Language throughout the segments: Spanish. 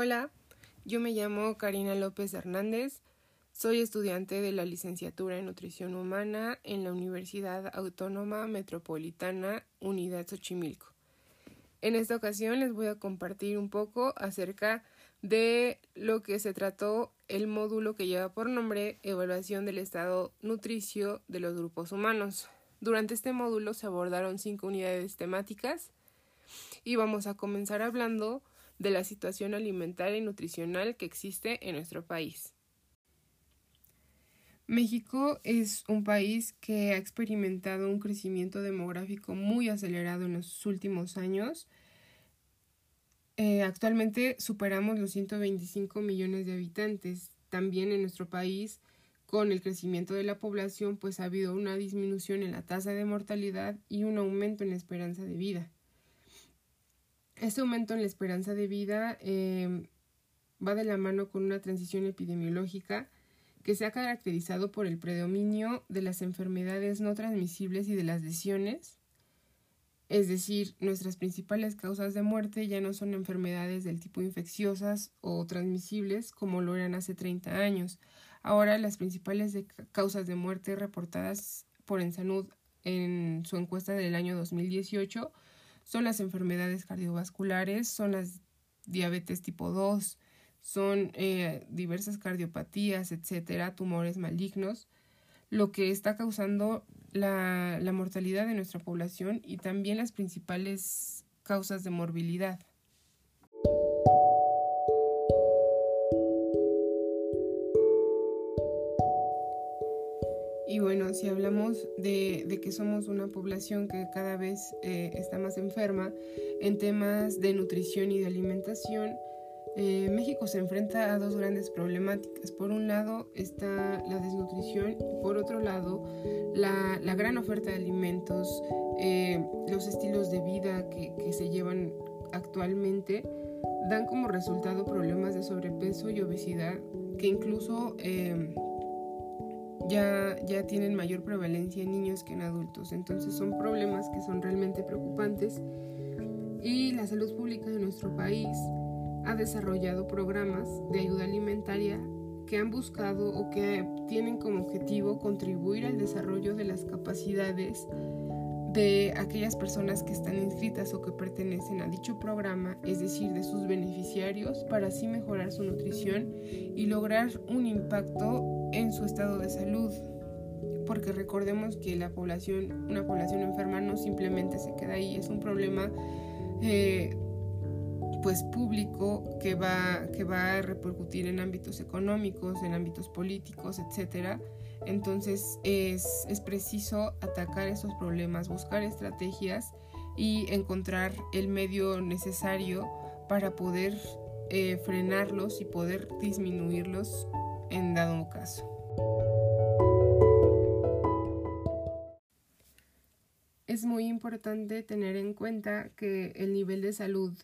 Hola, yo me llamo Karina López Hernández, soy estudiante de la licenciatura en Nutrición Humana en la Universidad Autónoma Metropolitana Unidad Xochimilco. En esta ocasión les voy a compartir un poco acerca de lo que se trató el módulo que lleva por nombre Evaluación del estado nutricio de los grupos humanos. Durante este módulo se abordaron cinco unidades temáticas y vamos a comenzar hablando de la situación alimentaria y nutricional que existe en nuestro país. México es un país que ha experimentado un crecimiento demográfico muy acelerado en los últimos años. Eh, actualmente superamos los 125 millones de habitantes. También en nuestro país, con el crecimiento de la población, pues ha habido una disminución en la tasa de mortalidad y un aumento en la esperanza de vida. Este aumento en la esperanza de vida em, va de la mano con una transición epidemiológica que se ha caracterizado por el predominio de las enfermedades no transmisibles y de las lesiones. Es decir, nuestras principales causas de muerte ya no son enfermedades del tipo infecciosas o transmisibles como lo eran hace 30 años. Ahora las principales causas de muerte reportadas por Ensanud en su encuesta del año 2018 son las enfermedades cardiovasculares, son las diabetes tipo 2, son eh, diversas cardiopatías, etcétera, tumores malignos, lo que está causando la, la mortalidad de nuestra población y también las principales causas de morbilidad. Y bueno, si hablamos de, que somos una población que cada vez eh, está más enferma en temas de nutrición y de alimentación, eh, México se enfrenta a dos grandes problemáticas. Por un lado está la desnutrición y por otro lado la, gran oferta de alimentos, eh, los estilos de vida que, que, se llevan actualmente dan como resultado problemas de sobrepeso y obesidad que incluso ya, ya tienen mayor prevalencia en niños que en adultos. Entonces son problemas que son realmente preocupantes y la salud pública de nuestro país ha desarrollado programas de ayuda alimentaria que han buscado o que tienen como objetivo contribuir al desarrollo de las capacidades de aquellas personas que están inscritas o que pertenecen a dicho programa, es decir, de sus beneficiarios, para así mejorar su nutrición y lograr un impacto en su estado de salud, porque recordemos que la población, una población enferma no simplemente se queda ahí, es un problema eh, pues público que va, que va a repercutir en ámbitos económicos, en ámbitos políticos, etcétera. Entonces es, es preciso atacar esos problemas, buscar estrategias y encontrar el medio necesario para poder eh, frenarlos y poder disminuirlos en dado caso. Es muy importante tener en cuenta que el nivel de salud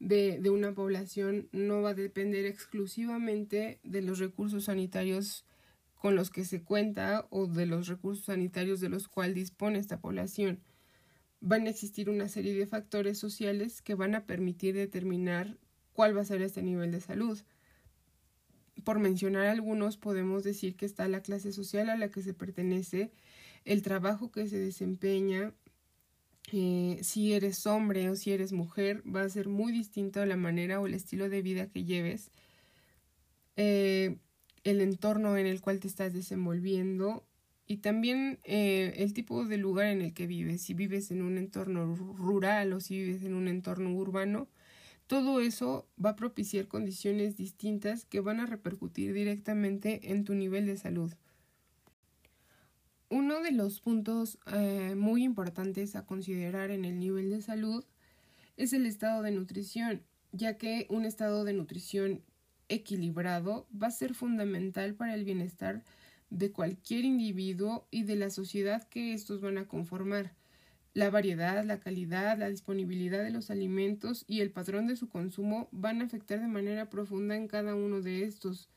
de, de, una población no va a depender exclusivamente de los recursos sanitarios con los que se cuenta o de los recursos sanitarios de los cuales dispone esta población. Van a existir una serie de factores sociales que van a permitir determinar cuál va a ser este nivel de salud por mencionar algunos, podemos decir que está la clase social a la que se pertenece, el trabajo que se desempeña, eh, si eres hombre o si eres mujer, va a ser muy distinto la manera o el estilo de vida que lleves, eh, el entorno en el cual te estás desenvolviendo y también eh, el tipo de lugar en el que vives, si vives en un entorno rural o si vives en un entorno urbano, todo eso va a propiciar condiciones distintas que van a repercutir directamente en tu nivel de salud. Uno de los puntos eh, muy importantes a considerar en el nivel de salud es el estado de nutrición, ya que un estado de nutrición equilibrado va a ser fundamental para el bienestar de cualquier individuo y de la sociedad que estos van a conformar. La variedad, la calidad, la disponibilidad de los alimentos y el patrón de su consumo van a afectar de manera profunda en cada uno de estos.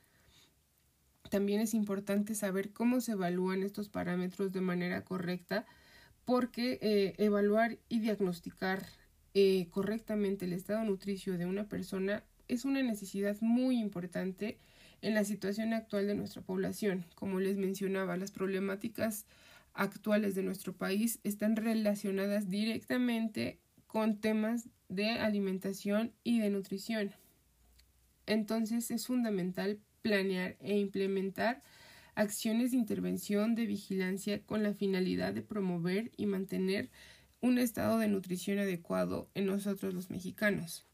También es importante saber cómo se evalúan estos parámetros de manera correcta porque eh, evaluar y diagnosticar eh, correctamente el estado nutricio de una persona es una necesidad muy importante en la situación actual de nuestra población. Como les mencionaba, las problemáticas actuales de nuestro país están relacionadas directamente con temas de alimentación y de nutrición. Entonces es fundamental planear e implementar acciones de intervención de vigilancia con la finalidad de promover y mantener un estado de nutrición adecuado en nosotros los mexicanos.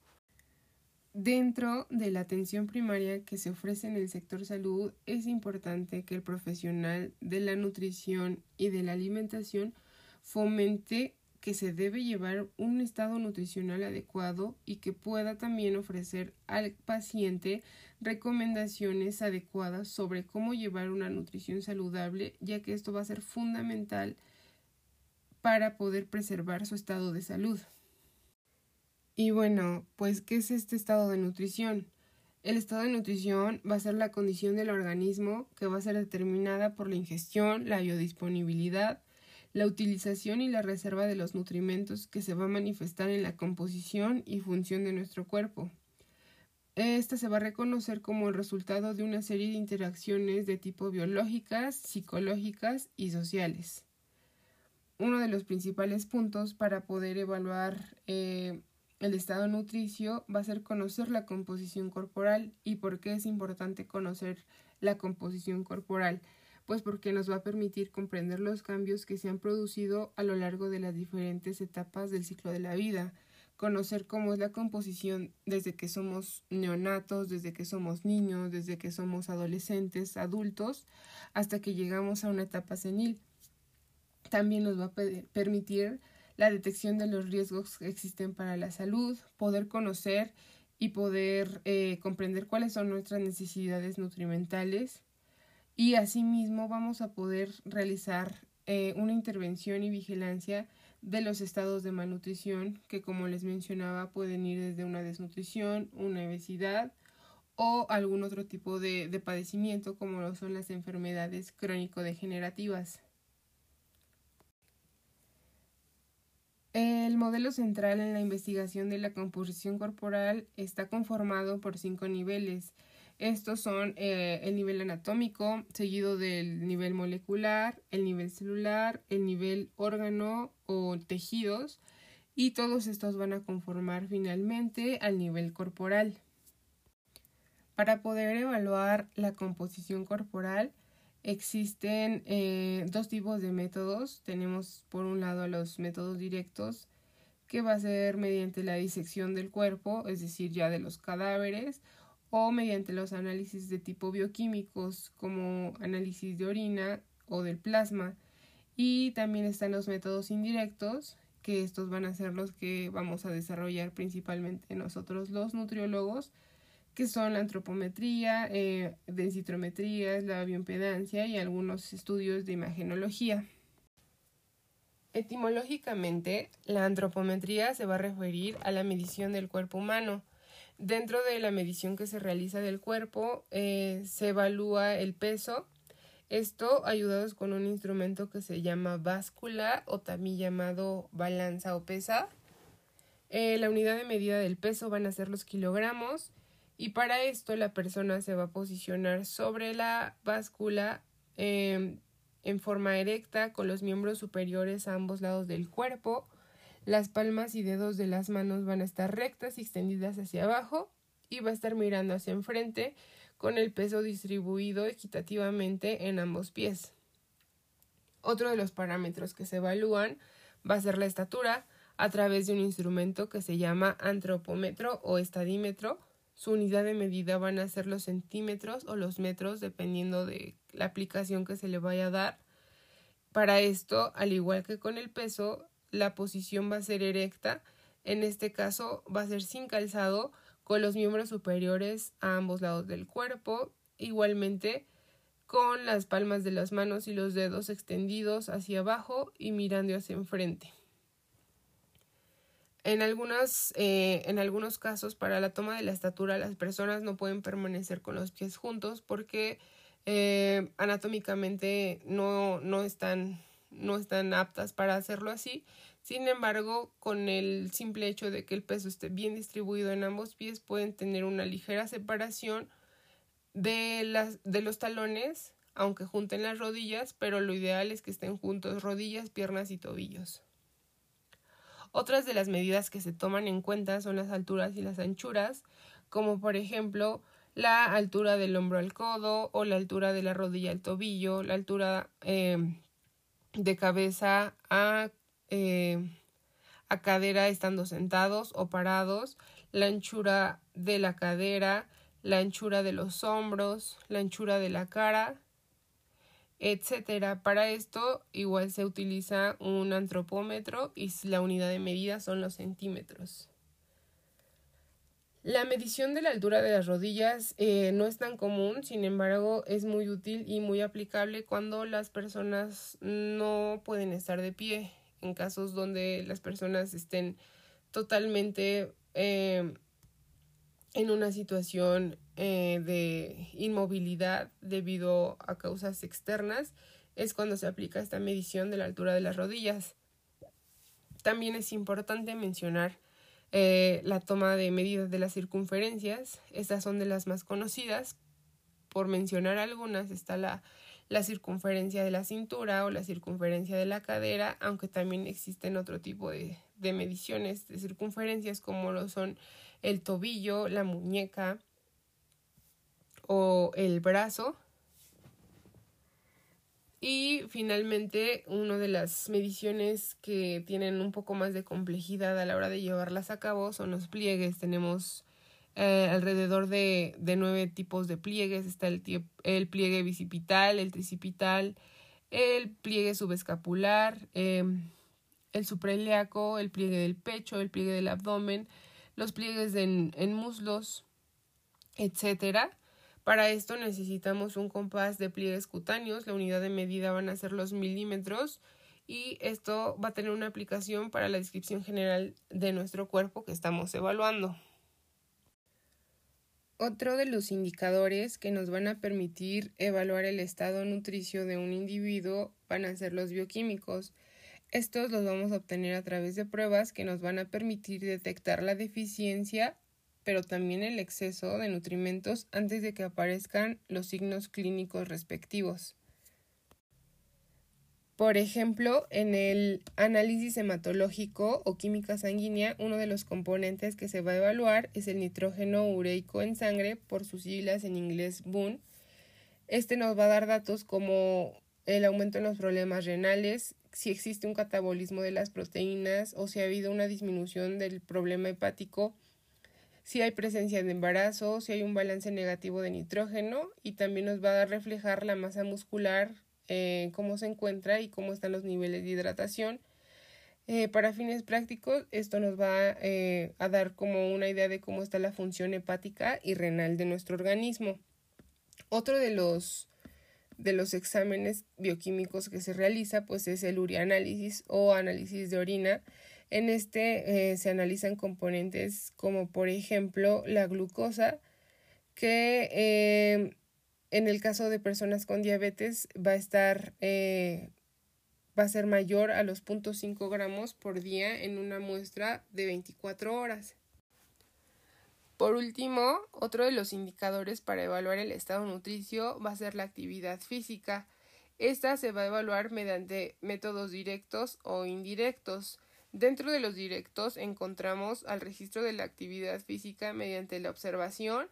Dentro de la atención primaria que se ofrece en el sector salud, es importante que el profesional de la nutrición y de la alimentación fomente que se debe llevar un estado nutricional adecuado y que pueda también ofrecer al paciente recomendaciones adecuadas sobre cómo llevar una nutrición saludable, ya que esto va a ser fundamental para poder preservar su estado de salud. Y bueno, pues, ¿qué es este estado de nutrición? El estado de nutrición va a ser la condición del organismo que va a ser determinada por la ingestión, la biodisponibilidad, la utilización y la reserva de los nutrimentos que se va a manifestar en la composición y función de nuestro cuerpo. Esta se va a reconocer como el resultado de una serie de interacciones de tipo biológicas, psicológicas y sociales. Uno de los principales puntos para poder evaluar eh, el estado nutricio va a ser conocer la composición corporal. ¿Y por qué es importante conocer la composición corporal? Pues porque nos va a permitir comprender los cambios que se han producido a lo largo de las diferentes etapas del ciclo de la vida, conocer cómo es la composición desde que somos neonatos, desde que somos niños, desde que somos adolescentes, adultos, hasta que llegamos a una etapa senil. También nos va a permitir la detección de los riesgos que existen para la salud, poder conocer y poder eh, comprender cuáles son nuestras necesidades nutrimentales y asimismo vamos a poder realizar eh, una intervención y vigilancia de los estados de malnutrición que como les mencionaba pueden ir desde una desnutrición, una obesidad o algún otro tipo de, de padecimiento como lo son las enfermedades crónico-degenerativas. El modelo central en la investigación de la composición corporal está conformado por cinco niveles. Estos son eh, el nivel anatómico, seguido del nivel molecular, el nivel celular, el nivel órgano o tejidos, y todos estos van a conformar finalmente al nivel corporal. Para poder evaluar la composición corporal, Existen eh, dos tipos de métodos. Tenemos por un lado los métodos directos, que va a ser mediante la disección del cuerpo, es decir, ya de los cadáveres, o mediante los análisis de tipo bioquímicos, como análisis de orina o del plasma. Y también están los métodos indirectos, que estos van a ser los que vamos a desarrollar principalmente nosotros los nutriólogos, que son la antropometría, eh, la bioimpedancia y algunos estudios de imagenología. Etimológicamente, la antropometría se va a referir a la medición del cuerpo humano. Dentro de la medición que se realiza del cuerpo, eh, se evalúa el peso, esto ayudados con un instrumento que se llama báscula o también llamado balanza o pesa. Eh, la unidad de medida del peso van a ser los kilogramos y para esto la persona se va a posicionar sobre la báscula em, en forma erecta con los miembros superiores a ambos lados del cuerpo. Las palmas y dedos de las manos van a estar rectas y extendidas hacia abajo y va a estar mirando hacia enfrente con el peso distribuido equitativamente en ambos pies. Otro de los parámetros que se evalúan va a ser la estatura a través de un instrumento que se llama antropómetro o estadímetro su unidad de medida van a ser los centímetros o los metros dependiendo de la aplicación que se le vaya a dar. Para esto, al igual que con el peso, la posición va a ser erecta. En este caso va a ser sin calzado con los miembros superiores a ambos lados del cuerpo. Igualmente con las palmas de las manos y los dedos extendidos hacia abajo y mirando hacia enfrente. En, algunas, eh, en algunos casos, para la toma de la estatura, las personas no pueden permanecer con los pies juntos porque eh, anatómicamente no, no están no están aptas para hacerlo así. Sin embargo, con el simple hecho de que el peso esté bien distribuido en ambos pies, pueden tener una ligera separación de, las, de los talones, aunque junten las rodillas, pero lo ideal es que estén juntos rodillas, piernas y tobillos. Otras de las medidas que se toman en cuenta son las alturas y las anchuras, como por ejemplo la altura del hombro al codo o la altura de la rodilla al tobillo, la altura em, de cabeza a, em, a cadera estando sentados o parados, la anchura de la cadera, la anchura de los hombros, la anchura de la cara, etcétera. Para esto igual se utiliza un antropómetro y la unidad de medida son los centímetros. La medición de la altura de las rodillas eh, no es tan común, sin embargo es muy útil y muy aplicable cuando las personas no pueden estar de pie, en casos donde las personas estén totalmente eh, en una situación eh, de inmovilidad debido a causas externas, es cuando se aplica esta medición de la altura de las rodillas. También es importante mencionar eh, la toma de medidas de las circunferencias, estas son de las más conocidas. Por mencionar algunas está la, la circunferencia de la cintura o la circunferencia de la cadera, aunque también existen otro tipo de, de mediciones de circunferencias como lo son el tobillo, la muñeca o el brazo. Y finalmente, una de las mediciones que tienen un poco más de complejidad a la hora de llevarlas a cabo son los pliegues. Tenemos eh, alrededor de, de, nueve tipos de pliegues. Está el, el, pliegue bicipital, el tricipital, el pliegue subescapular, em, el suprailiaco, el pliegue del pecho, el pliegue del abdomen, los pliegues en, en muslos, etcétera. Para esto necesitamos un compás de pliegues cutáneos, la unidad de medida van a ser los milímetros y esto va a tener una aplicación para la descripción general de nuestro cuerpo que estamos evaluando. Otro de los indicadores que nos van a permitir evaluar el estado nutricio de un individuo van a ser los bioquímicos. Estos los vamos a obtener a través de pruebas que nos van a permitir detectar la deficiencia pero también el exceso de nutrimentos antes de que aparezcan los signos clínicos respectivos. Por ejemplo, en el análisis hematológico o química sanguínea, uno de los componentes que se va a evaluar es el nitrógeno ureico en sangre, por sus siglas en inglés BUN. Este nos va a dar datos como el aumento en los problemas renales, si existe un catabolismo de las proteínas o si ha habido una disminución del problema hepático si hay presencia de embarazo, si hay un balance negativo de nitrógeno y también nos va a reflejar la masa muscular, eh, cómo se encuentra y cómo están los niveles de hidratación. Eh, para fines prácticos, esto nos va eh, a dar como una idea de cómo está la función hepática y renal de nuestro organismo. Otro de los, de los exámenes bioquímicos que se realiza pues es el urianálisis o análisis de orina en este eh, se analizan componentes como por ejemplo la glucosa, que eh, en el caso de personas con diabetes va a estar eh, va a ser mayor a los 0.5 gramos por día en una muestra de 24 horas. Por último, otro de los indicadores para evaluar el estado nutricio va a ser la actividad física. Esta se va a evaluar mediante métodos directos o indirectos. Dentro de los directos encontramos al registro de la actividad física mediante la observación.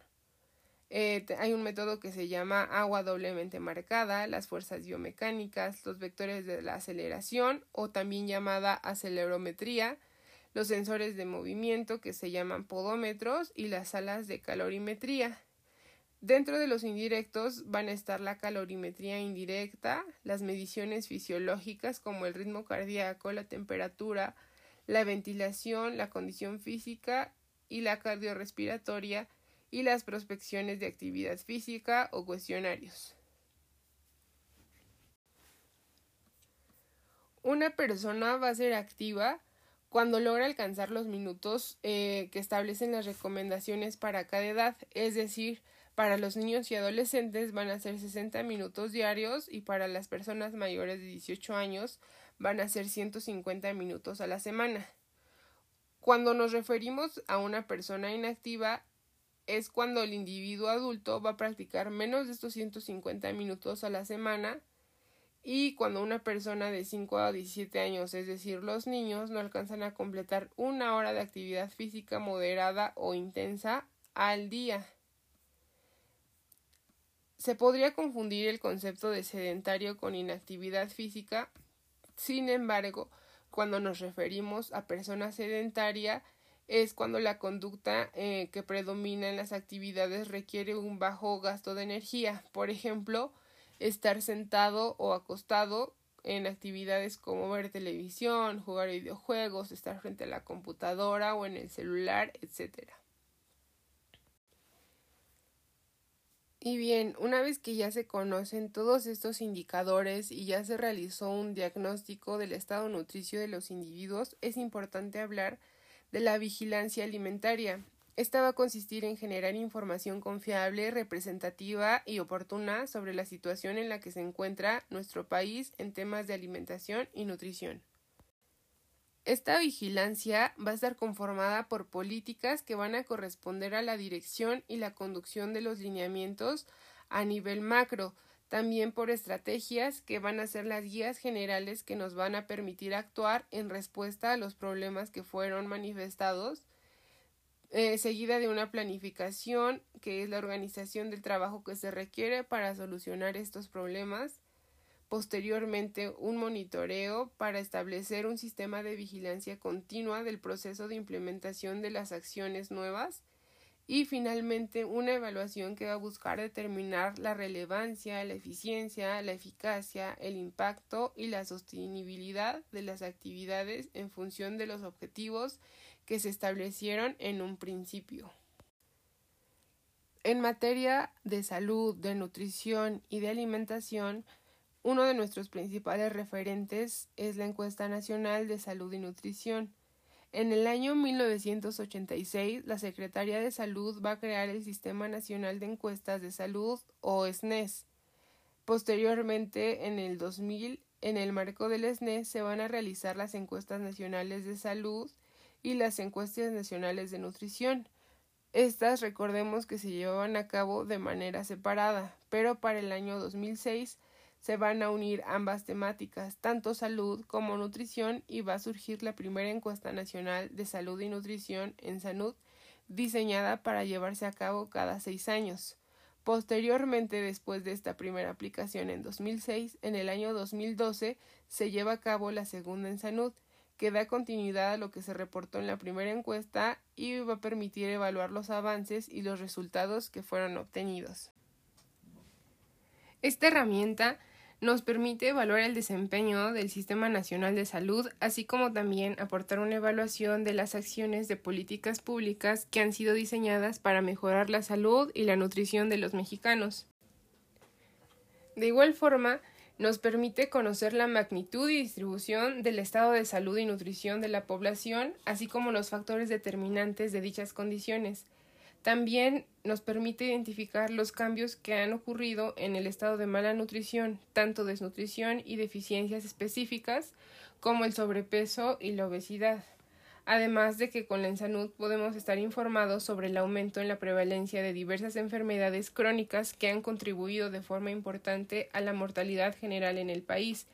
Eh, hay un método que se llama agua doblemente marcada, las fuerzas biomecánicas, los vectores de la aceleración o también llamada acelerometría, los sensores de movimiento que se llaman podómetros y las salas de calorimetría. Dentro de los indirectos van a estar la calorimetría indirecta, las mediciones fisiológicas como el ritmo cardíaco, la temperatura, la ventilación, la condición física y la cardiorrespiratoria y las prospecciones de actividad física o cuestionarios. Una persona va a ser activa cuando logra alcanzar los minutos eh, que establecen las recomendaciones para cada edad, es decir, Para los niños y adolescentes van a ser 60 minutos diarios y para las personas mayores de 18 años van a ser 150 minutos a la semana. Cuando nos referimos a una persona inactiva es cuando el individuo adulto va a practicar menos de estos 150 minutos a la semana y cuando una persona de 5 a 17 años, es decir, los niños, no alcanzan a completar una hora de actividad física moderada o intensa al día. Se podría confundir el concepto de sedentario con inactividad física, sin embargo, cuando nos referimos a persona sedentaria es cuando la conducta eh, que predomina en las actividades requiere un bajo gasto de energía. Por ejemplo, estar sentado o acostado en actividades como ver televisión, jugar videojuegos, estar frente a la computadora o en el celular, etc. Y bien, una vez que ya se conocen todos estos indicadores y ya se realizó un diagnóstico del estado nutricio de los individuos, es importante hablar de la vigilancia alimentaria. Esta va a consistir en generar información confiable, representativa y oportuna sobre la situación en la que se encuentra nuestro país en temas de alimentación y nutrición. Esta vigilancia va a estar conformada por políticas que van a corresponder a la dirección y la conducción de los lineamientos a nivel macro, también por estrategias que van a ser las guías generales que nos van a permitir actuar en respuesta a los problemas que fueron manifestados, eh, seguida de una planificación que es la organización del trabajo que se requiere para solucionar estos problemas, posteriormente un monitoreo para establecer un sistema de vigilancia continua del proceso de implementación de las acciones nuevas, y finalmente una evaluación que va a buscar determinar la relevancia, la eficiencia, la eficacia, el impacto y la sostenibilidad de las actividades en función de los objetivos que se establecieron en un principio. En materia de salud, de nutrición y de alimentación, uno de nuestros principales referentes es la encuesta nacional de salud y nutrición, en el año 1986, la Secretaría de Salud va a crear el Sistema Nacional de Encuestas de Salud o SNES. Posteriormente, en el 2000, en el marco del SNES se van a realizar las encuestas nacionales de salud y las encuestas nacionales de nutrición. Estas recordemos que se llevaban a cabo de manera separada, pero para el año 2006 se van a unir ambas temáticas, tanto salud como nutrición, y va a surgir la primera encuesta nacional de salud y nutrición en salud, diseñada para llevarse a cabo cada seis años. Posteriormente, después de esta primera aplicación en 2006, en el año 2012 se lleva a cabo la segunda en salud, que da continuidad a lo que se reportó en la primera encuesta y va a permitir evaluar los avances y los resultados que fueron obtenidos. Esta herramienta nos permite evaluar el desempeño del Sistema Nacional de Salud, así como también aportar una evaluación de las acciones de políticas públicas que han sido diseñadas para mejorar la salud y la nutrición de los mexicanos. De igual forma, nos permite conocer la magnitud y distribución del estado de salud y nutrición de la población, así como los factores determinantes de dichas condiciones, también nos permite identificar los cambios que han ocurrido en el estado de mala nutrición, tanto desnutrición y deficiencias específicas, como el sobrepeso y la obesidad. Además de que con la salud podemos estar informados sobre el aumento en la prevalencia de diversas enfermedades crónicas que han contribuido de forma importante a la mortalidad general en el país,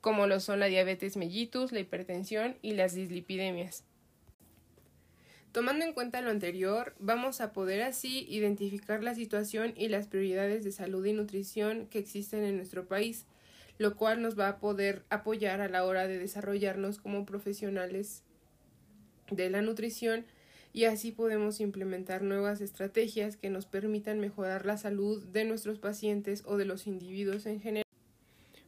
como lo son la diabetes mellitus, la hipertensión y las dislipidemias. Tomando en cuenta lo anterior, vamos a poder así identificar la situación y las prioridades de salud y nutrición que existen en nuestro país, lo cual nos va a poder apoyar a la hora de desarrollarnos como profesionales de la nutrición y así podemos implementar nuevas estrategias que nos permitan mejorar la salud de nuestros pacientes o de los individuos en general.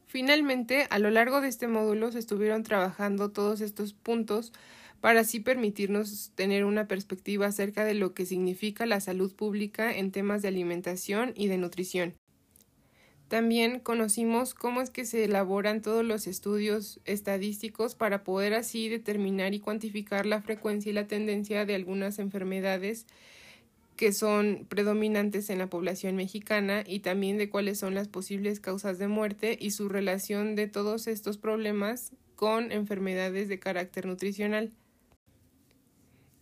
Finalmente, a lo largo de este módulo se estuvieron trabajando todos estos puntos para así permitirnos tener una perspectiva acerca de lo que significa la salud pública en temas de alimentación y de nutrición. También conocimos cómo es que se elaboran todos los estudios estadísticos para poder así determinar y cuantificar la frecuencia y la tendencia de algunas enfermedades que son predominantes en la población mexicana y también de cuáles son las posibles causas de muerte y su relación de todos estos problemas con enfermedades de carácter nutricional.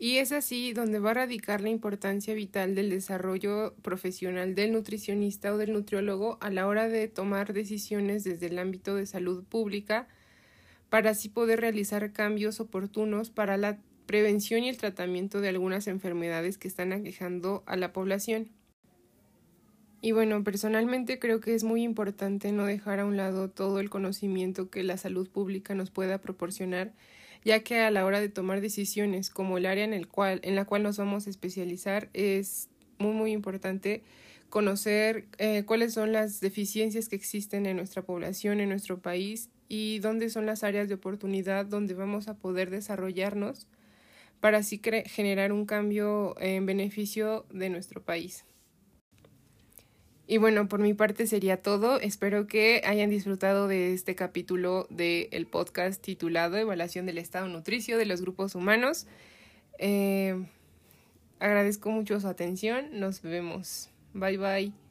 Y es así donde va a radicar la importancia vital del desarrollo profesional del nutricionista o del nutriólogo a la hora de tomar decisiones desde el ámbito de salud pública para así poder realizar cambios oportunos para la prevención y el tratamiento de algunas enfermedades que están aquejando a la población. Y bueno, personalmente creo que es muy importante no dejar a un lado todo el conocimiento que la salud pública nos pueda proporcionar, ya que a la hora de tomar decisiones como el área en, el cual, en la cual nos vamos a especializar es muy muy importante conocer eh, cuáles son las deficiencias que existen en nuestra población, en nuestro país y dónde son las áreas de oportunidad donde vamos a poder desarrollarnos para así generar un cambio en beneficio de nuestro país. Y bueno, por mi parte sería todo. Espero que hayan disfrutado de este capítulo del podcast titulado Evaluación del Estado Nutricio de los Grupos Humanos. Eh, agradezco mucho su atención. Nos vemos. Bye bye.